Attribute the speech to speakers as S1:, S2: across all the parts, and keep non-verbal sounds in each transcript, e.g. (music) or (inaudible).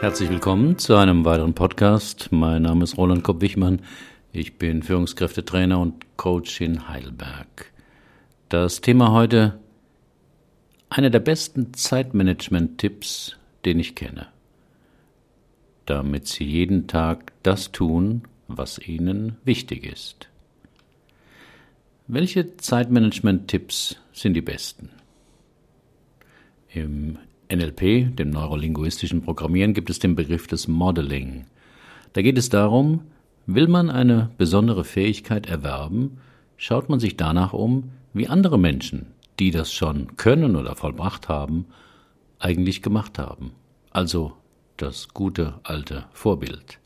S1: Herzlich willkommen zu einem weiteren Podcast. Mein Name ist Roland Kopp-Wichmann. Ich bin Führungskräftetrainer und Coach in Heidelberg. Das Thema heute einer der besten Zeitmanagement-Tipps, den ich kenne. Damit Sie jeden Tag das tun, was Ihnen wichtig ist. Welche Zeitmanagement-Tipps sind die besten? Im NLP, dem neurolinguistischen Programmieren, gibt es den Begriff des Modeling. Da geht es darum, will man eine besondere Fähigkeit erwerben, schaut man sich danach um, wie andere Menschen, die das schon können oder vollbracht haben, eigentlich gemacht haben. Also das gute alte Vorbild.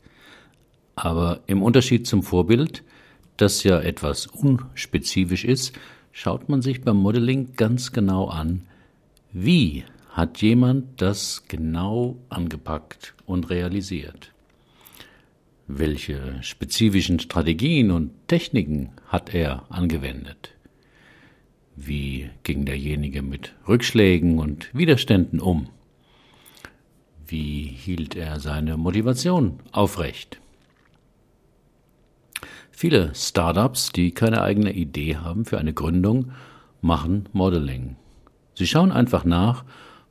S1: Aber im Unterschied zum Vorbild, das ja etwas unspezifisch ist, schaut man sich beim Modeling ganz genau an, wie hat jemand das genau angepackt und realisiert? Welche spezifischen Strategien und Techniken hat er angewendet? Wie ging derjenige mit Rückschlägen und Widerständen um? Wie hielt er seine Motivation aufrecht? Viele Startups, die keine eigene Idee haben für eine Gründung, machen Modeling. Sie schauen einfach nach,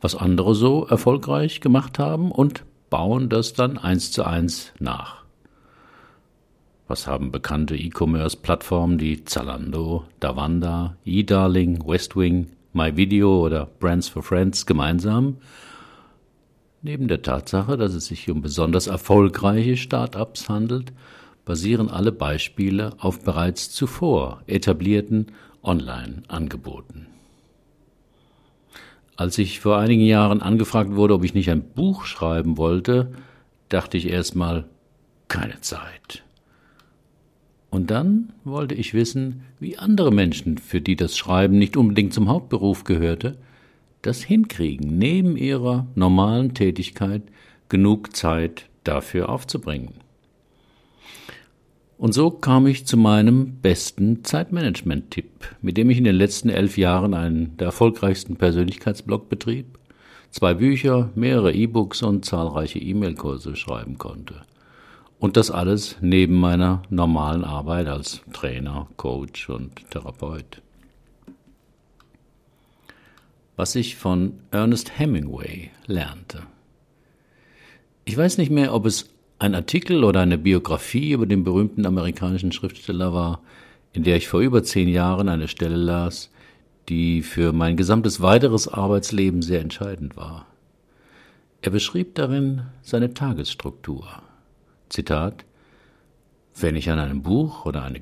S1: was andere so erfolgreich gemacht haben und bauen das dann eins zu eins nach. Was haben bekannte E-Commerce-Plattformen wie Zalando, Davanda, eDarling, Westwing, MyVideo oder Brands for Friends gemeinsam? Neben der Tatsache, dass es sich um besonders erfolgreiche Start-ups handelt, basieren alle Beispiele auf bereits zuvor etablierten Online-Angeboten. Als ich vor einigen Jahren angefragt wurde, ob ich nicht ein Buch schreiben wollte, dachte ich erstmal, keine Zeit. Und dann wollte ich wissen, wie andere Menschen, für die das Schreiben nicht unbedingt zum Hauptberuf gehörte, das hinkriegen, neben ihrer normalen Tätigkeit genug Zeit dafür aufzubringen. Und so kam ich zu meinem besten Zeitmanagement-Tipp, mit dem ich in den letzten elf Jahren einen der erfolgreichsten Persönlichkeitsblog betrieb, zwei Bücher, mehrere E-Books und zahlreiche E-Mail-Kurse schreiben konnte. Und das alles neben meiner normalen Arbeit als Trainer, Coach und Therapeut. Was ich von Ernest Hemingway lernte. Ich weiß nicht mehr, ob es ein Artikel oder eine Biografie über den berühmten amerikanischen Schriftsteller war, in der ich vor über zehn Jahren eine Stelle las, die für mein gesamtes weiteres Arbeitsleben sehr entscheidend war. Er beschrieb darin seine Tagesstruktur. Zitat Wenn ich an einem Buch oder, eine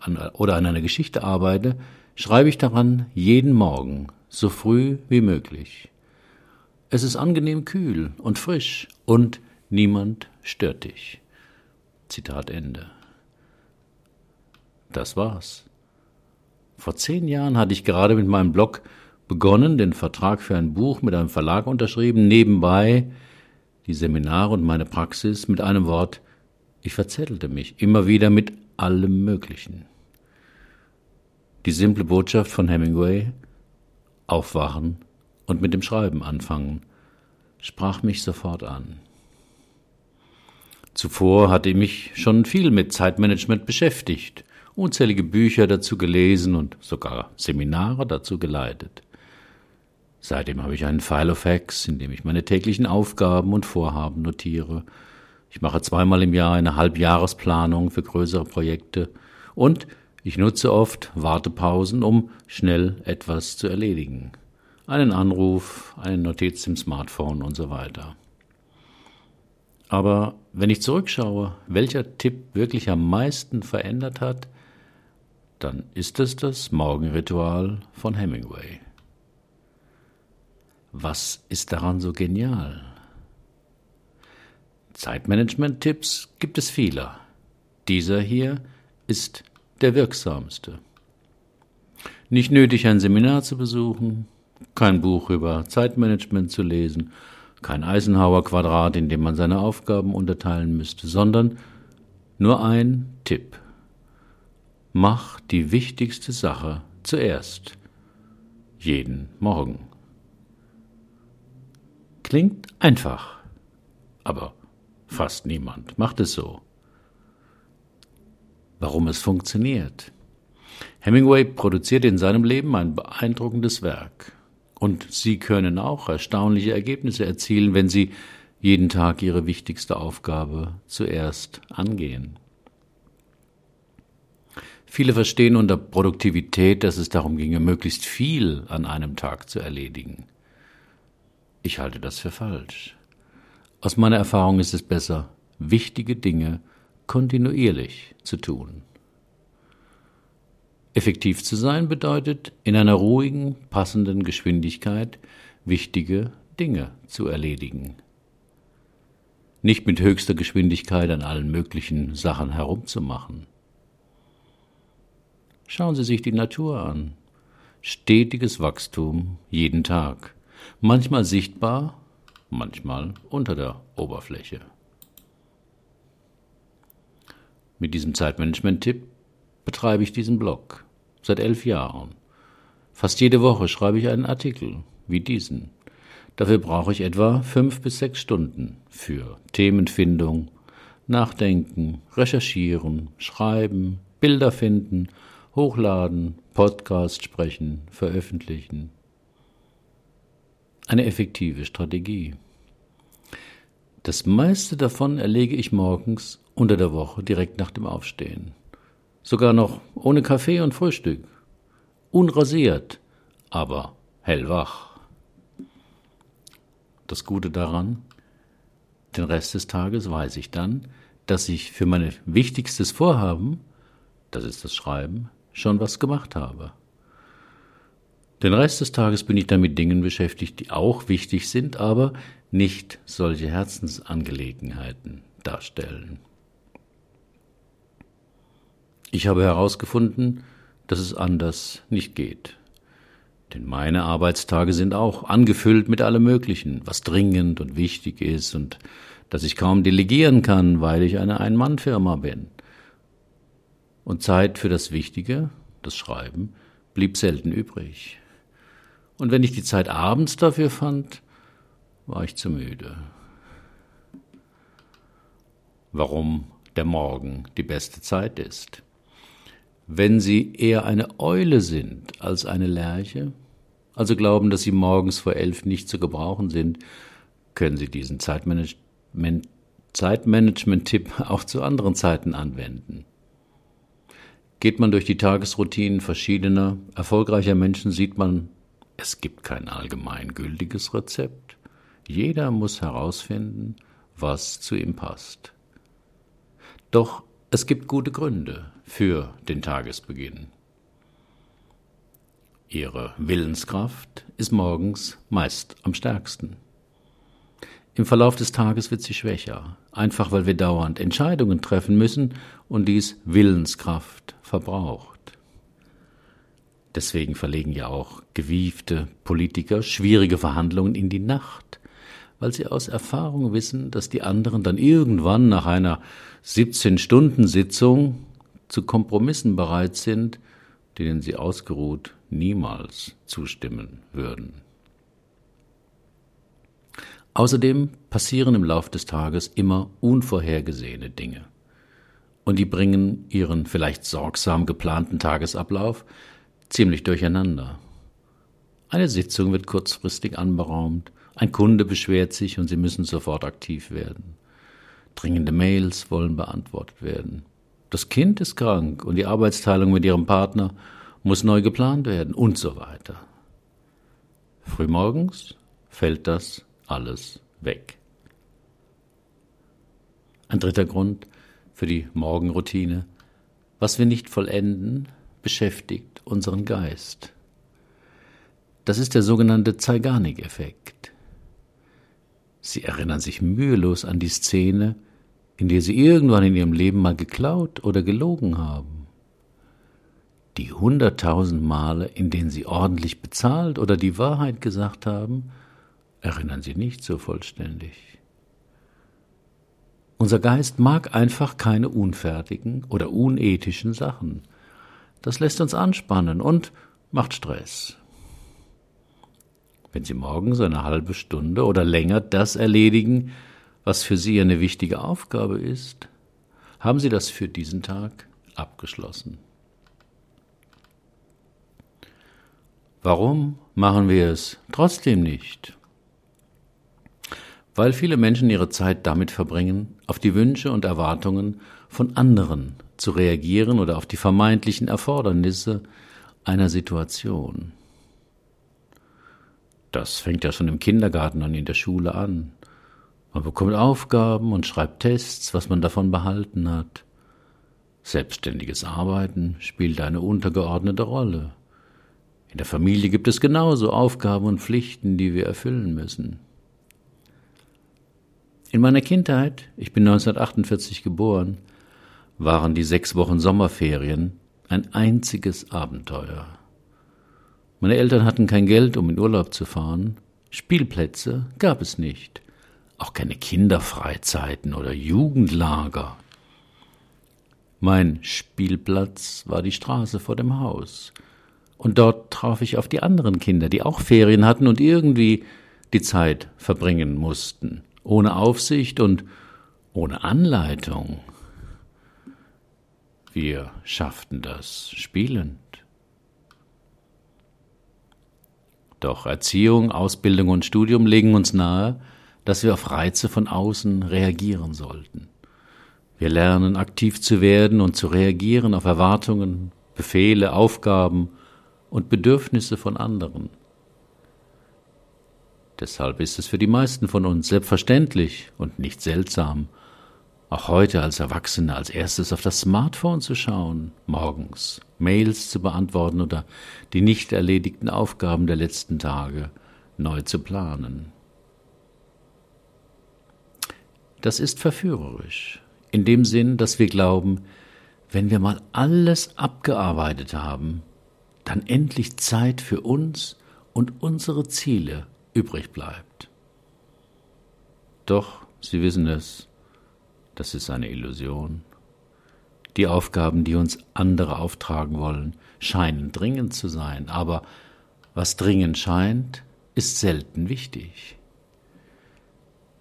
S1: an, oder an einer Geschichte arbeite, schreibe ich daran jeden Morgen, so früh wie möglich. Es ist angenehm kühl und frisch und Niemand stört dich. Zitat Ende. Das war's. Vor zehn Jahren hatte ich gerade mit meinem Blog begonnen, den Vertrag für ein Buch mit einem Verlag unterschrieben, nebenbei die Seminare und meine Praxis mit einem Wort, ich verzettelte mich immer wieder mit allem Möglichen. Die simple Botschaft von Hemingway, aufwachen und mit dem Schreiben anfangen, sprach mich sofort an. Zuvor hatte ich mich schon viel mit Zeitmanagement beschäftigt, unzählige Bücher dazu gelesen und sogar Seminare dazu geleitet. Seitdem habe ich einen File of Hacks, in dem ich meine täglichen Aufgaben und Vorhaben notiere. Ich mache zweimal im Jahr eine Halbjahresplanung für größere Projekte und ich nutze oft Wartepausen, um schnell etwas zu erledigen. Einen Anruf, eine Notiz im Smartphone und so weiter. Aber wenn ich zurückschaue, welcher Tipp wirklich am meisten verändert hat, dann ist es das Morgenritual von Hemingway. Was ist daran so genial? Zeitmanagement-Tipps gibt es viele. Dieser hier ist der wirksamste. Nicht nötig, ein Seminar zu besuchen, kein Buch über Zeitmanagement zu lesen kein Eisenhower-Quadrat, in dem man seine Aufgaben unterteilen müsste, sondern nur ein Tipp. Mach die wichtigste Sache zuerst. Jeden Morgen. Klingt einfach, aber fast niemand macht es so. Warum es funktioniert? Hemingway produziert in seinem Leben ein beeindruckendes Werk. Und Sie können auch erstaunliche Ergebnisse erzielen, wenn Sie jeden Tag Ihre wichtigste Aufgabe zuerst angehen. Viele verstehen unter Produktivität, dass es darum ginge, möglichst viel an einem Tag zu erledigen. Ich halte das für falsch. Aus meiner Erfahrung ist es besser, wichtige Dinge kontinuierlich zu tun. Effektiv zu sein bedeutet, in einer ruhigen, passenden Geschwindigkeit wichtige Dinge zu erledigen. Nicht mit höchster Geschwindigkeit an allen möglichen Sachen herumzumachen. Schauen Sie sich die Natur an. Stetiges Wachstum jeden Tag. Manchmal sichtbar, manchmal unter der Oberfläche. Mit diesem Zeitmanagement-Tipp betreibe ich diesen Blog seit elf Jahren. Fast jede Woche schreibe ich einen Artikel wie diesen. Dafür brauche ich etwa fünf bis sechs Stunden für Themenfindung, Nachdenken, Recherchieren, Schreiben, Bilder finden, Hochladen, Podcast sprechen, veröffentlichen. Eine effektive Strategie. Das meiste davon erlege ich morgens unter der Woche direkt nach dem Aufstehen. Sogar noch ohne Kaffee und Frühstück. Unrasiert, aber hellwach. Das Gute daran, den Rest des Tages weiß ich dann, dass ich für mein wichtigstes Vorhaben, das ist das Schreiben, schon was gemacht habe. Den Rest des Tages bin ich dann mit Dingen beschäftigt, die auch wichtig sind, aber nicht solche Herzensangelegenheiten darstellen. Ich habe herausgefunden, dass es anders nicht geht. Denn meine Arbeitstage sind auch angefüllt mit allem Möglichen, was dringend und wichtig ist und dass ich kaum delegieren kann, weil ich eine Ein-Mann-Firma bin. Und Zeit für das Wichtige, das Schreiben, blieb selten übrig. Und wenn ich die Zeit abends dafür fand, war ich zu müde. Warum der Morgen die beste Zeit ist? Wenn Sie eher eine Eule sind als eine Lerche, also glauben, dass Sie morgens vor elf nicht zu gebrauchen sind, können Sie diesen Zeitmanagement, Zeitmanagement-Tipp (laughs) auch zu anderen Zeiten anwenden. Geht man durch die Tagesroutinen verschiedener, erfolgreicher Menschen, sieht man, es gibt kein allgemeingültiges Rezept. Jeder muss herausfinden, was zu ihm passt. Doch es gibt gute Gründe für den Tagesbeginn. Ihre Willenskraft ist morgens meist am stärksten. Im Verlauf des Tages wird sie schwächer, einfach weil wir dauernd Entscheidungen treffen müssen und dies Willenskraft verbraucht. Deswegen verlegen ja auch gewiefte Politiker schwierige Verhandlungen in die Nacht, weil sie aus Erfahrung wissen, dass die anderen dann irgendwann nach einer 17-Stunden-Sitzung zu Kompromissen bereit sind, denen sie ausgeruht niemals zustimmen würden. Außerdem passieren im Lauf des Tages immer unvorhergesehene Dinge. Und die bringen ihren vielleicht sorgsam geplanten Tagesablauf ziemlich durcheinander. Eine Sitzung wird kurzfristig anberaumt, ein Kunde beschwert sich und Sie müssen sofort aktiv werden. Dringende Mails wollen beantwortet werden. Das Kind ist krank und die Arbeitsteilung mit Ihrem Partner muss neu geplant werden und so weiter. Frühmorgens fällt das alles weg. Ein dritter Grund für die Morgenroutine. Was wir nicht vollenden, beschäftigt unseren Geist. Das ist der sogenannte Zeigarnik-Effekt. Sie erinnern sich mühelos an die Szene, in der Sie irgendwann in Ihrem Leben mal geklaut oder gelogen haben. Die hunderttausend Male, in denen Sie ordentlich bezahlt oder die Wahrheit gesagt haben, erinnern Sie nicht so vollständig. Unser Geist mag einfach keine unfertigen oder unethischen Sachen. Das lässt uns anspannen und macht Stress. Wenn Sie morgens eine halbe Stunde oder länger das erledigen, was für Sie eine wichtige Aufgabe ist? Haben Sie das für diesen Tag abgeschlossen? Warum machen wir es trotzdem nicht? Weil viele Menschen ihre Zeit damit verbringen, auf die Wünsche und Erwartungen von anderen zu reagieren oder auf die vermeintlichen Erfordernisse einer Situation. Das fängt ja schon im Kindergarten und in der Schule an. Man bekommt Aufgaben und schreibt Tests, was man davon behalten hat. Selbstständiges Arbeiten spielt eine untergeordnete Rolle. In der Familie gibt es genauso Aufgaben und Pflichten, die wir erfüllen müssen. In meiner Kindheit, ich bin 1948 geboren, waren die sechs Wochen Sommerferien ein einziges Abenteuer. Meine Eltern hatten kein Geld, um in Urlaub zu fahren. Spielplätze gab es nicht. Auch keine Kinderfreizeiten oder Jugendlager. Mein Spielplatz war die Straße vor dem Haus. Und dort traf ich auf die anderen Kinder, die auch Ferien hatten und irgendwie die Zeit verbringen mussten, ohne Aufsicht und ohne Anleitung. Wir schafften das spielend. Doch Erziehung, Ausbildung und Studium legen uns nahe, dass wir auf Reize von außen reagieren sollten. Wir lernen aktiv zu werden und zu reagieren auf Erwartungen, Befehle, Aufgaben und Bedürfnisse von anderen. Deshalb ist es für die meisten von uns selbstverständlich und nicht seltsam, auch heute als Erwachsene als erstes auf das Smartphone zu schauen, morgens Mails zu beantworten oder die nicht erledigten Aufgaben der letzten Tage neu zu planen. Das ist verführerisch, in dem Sinn, dass wir glauben, wenn wir mal alles abgearbeitet haben, dann endlich Zeit für uns und unsere Ziele übrig bleibt. Doch, Sie wissen es, das ist eine Illusion. Die Aufgaben, die uns andere auftragen wollen, scheinen dringend zu sein, aber was dringend scheint, ist selten wichtig.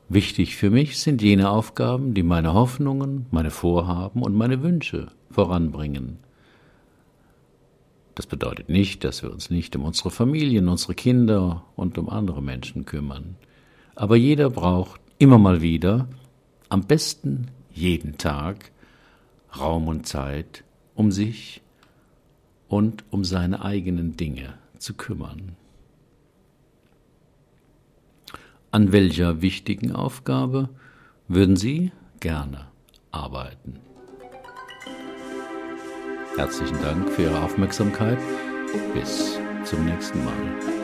S1: Wichtig für mich sind jene Aufgaben, die meine Hoffnungen, meine Vorhaben und meine Wünsche voranbringen, das bedeutet nicht, dass wir uns nicht um unsere Familien, unsere Kinder und um andere Menschen kümmern. Aber jeder braucht immer mal wieder, am besten jeden Tag, Raum und Zeit, um sich und um seine eigenen Dinge zu kümmern. An welcher wichtigen Aufgabe würden Sie gerne arbeiten? Herzlichen Dank für Ihre Aufmerksamkeit. Bis zum nächsten Mal.